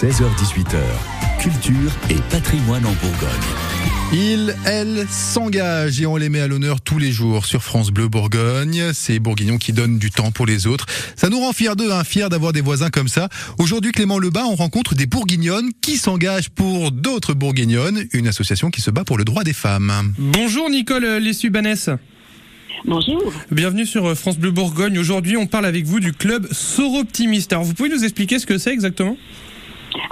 16h18h, culture et patrimoine en Bourgogne. Ils, elles, s'engagent et on les met à l'honneur tous les jours sur France Bleu Bourgogne. Ces bourguignons qui donnent du temps pour les autres. Ça nous rend fiers d'eux, hein, fiers d'avoir des voisins comme ça. Aujourd'hui, Clément Lebas, on rencontre des bourguignonnes qui s'engagent pour d'autres bourguignonnes, une association qui se bat pour le droit des femmes. Bonjour Nicole Lessubanès. Bonjour. Bienvenue sur France Bleu Bourgogne. Aujourd'hui, on parle avec vous du club Soroptimiste. Alors, vous pouvez nous expliquer ce que c'est exactement?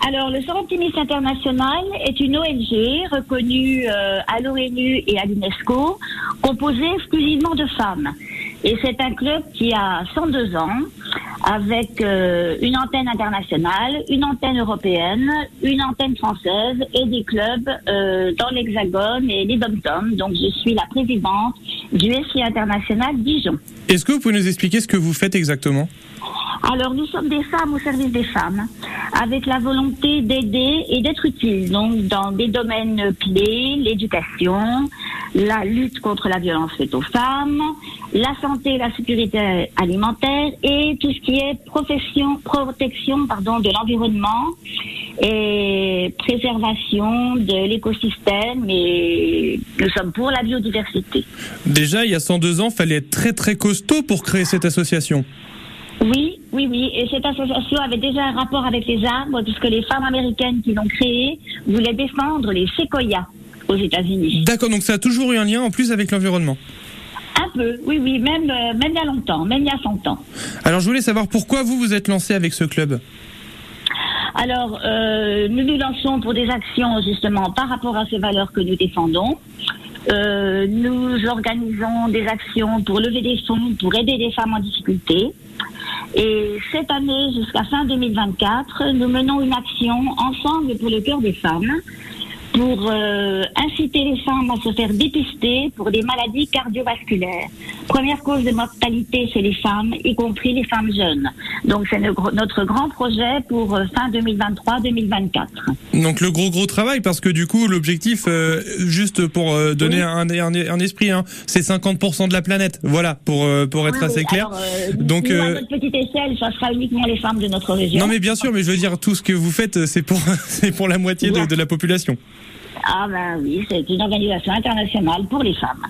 Alors, le Soroptimiste International est une ONG reconnue euh, à l'ONU et à l'UNESCO, composée exclusivement de femmes. Et c'est un club qui a 102 ans, avec euh, une antenne internationale, une antenne européenne, une antenne française et des clubs euh, dans l'Hexagone et les dom Donc, je suis la présidente du SI International Dijon. Est-ce que vous pouvez nous expliquer ce que vous faites exactement? Alors, nous sommes des femmes au service des femmes, avec la volonté d'aider et d'être utiles, donc dans des domaines clés, l'éducation, la lutte contre la violence faite aux femmes, la santé la sécurité alimentaire et tout ce qui est protection pardon, de l'environnement et préservation de l'écosystème et nous sommes pour la biodiversité. Déjà, il y a 102 ans, fallait être très très costaud pour créer cette association. Oui, oui, oui. Et cette association avait déjà un rapport avec les arbres, puisque les femmes américaines qui l'ont créée voulaient défendre les séquoias aux États-Unis. D'accord, donc ça a toujours eu un lien en plus avec l'environnement. Un peu, oui, oui, même, euh, même il y a longtemps, même il y a 100 ans. Alors je voulais savoir pourquoi vous vous êtes lancé avec ce club alors, euh, nous nous lançons pour des actions justement par rapport à ces valeurs que nous défendons. Euh, nous organisons des actions pour lever des fonds, pour aider les femmes en difficulté. Et cette année, jusqu'à fin 2024, nous menons une action ensemble pour le cœur des femmes pour euh, inciter les femmes à se faire dépister pour des maladies cardiovasculaires. Première cause de mortalité chez les femmes, y compris les femmes jeunes. Donc c'est notre grand projet pour euh, fin 2023-2024. Donc le gros gros travail parce que du coup l'objectif, euh, juste pour donner un, un, esprit, hein, c'est 50% de la planète. Voilà pour pour être assez clair. Donc à notre petite échelle, ça sera uniquement les femmes de notre région. Non mais bien sûr, mais je veux dire tout ce que vous faites, c'est pour pour la moitié de, de la population. Ah ben oui, c'est une organisation internationale pour les femmes.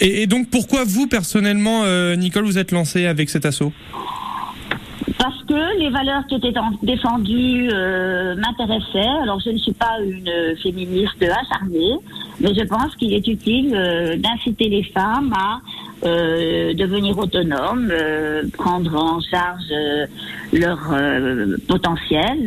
Et, donc pourquoi vous personnellement, euh, Nicole, vous êtes lancée avec cet assaut? Parce que les valeurs qui étaient défendues euh, m'intéressaient. Alors je ne suis pas une féministe acharnée, mais je pense qu'il est utile euh, d'inciter les femmes à devenir autonomes, prendre en charge leur potentiel.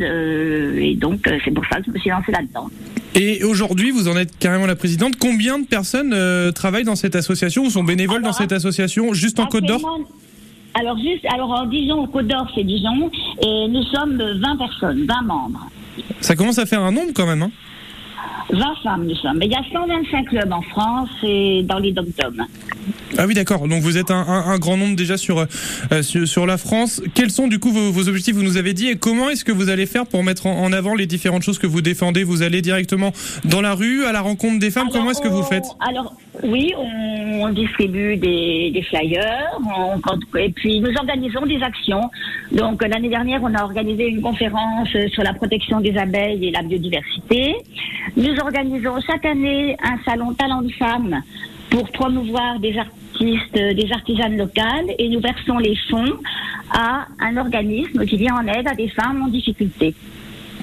et donc c'est pour ça que je me suis lancée là-dedans. Et aujourd'hui, vous en êtes carrément la présidente. Combien de personnes euh, travaillent dans cette association ou sont bénévoles dans cette association, juste en Côte d'Or alors juste, alors en Dijon, Côte d'Or, c'est Dijon, et nous sommes 20 personnes, 20 membres. Ça commence à faire un nombre quand même, hein 20 femmes nous sommes. Mais il y a 125 clubs en France et dans les dom ah oui, d'accord. Donc vous êtes un, grand nombre déjà sur, euh, sur, la France. Quels sont du coup vos, objectifs? Vous nous avez dit. Et comment est-ce que vous allez faire pour mettre en, avant les différentes choses que vous défendez? Vous allez directement dans la rue, à la rencontre des femmes? Comment est-ce que vous faites? Alors oui, on, distribue des, flyers. et puis nous organisons des actions. Donc l'année dernière, on a organisé une conférence sur la protection des abeilles et la biodiversité. Nous organisons chaque année un salon talent de femmes pour promouvoir des artistes, des artisanes locales et nous versons les fonds à un organisme qui vient en aide à des femmes en difficulté.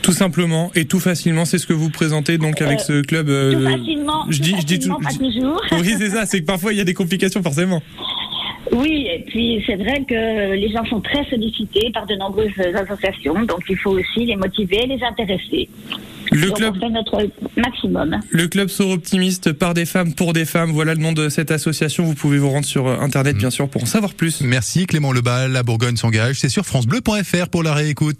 Tout simplement et tout facilement, c'est ce que vous présentez donc avec ce club. Euh, tout facilement, je dis, je dis tout, pas toujours. Oui, c'est ça. C'est que parfois il y a des complications forcément. Oui, et puis c'est vrai que les gens sont très sollicités par de nombreuses associations, donc il faut aussi les motiver, les intéresser. Le club, on fait notre maximum. Le club Optimiste par des femmes pour des femmes. Voilà le nom de cette association. Vous pouvez vous rendre sur euh, internet, bien sûr, pour en savoir plus. Merci Clément Lebal. La Bourgogne s'engage. C'est sur FranceBleu.fr pour la réécoute.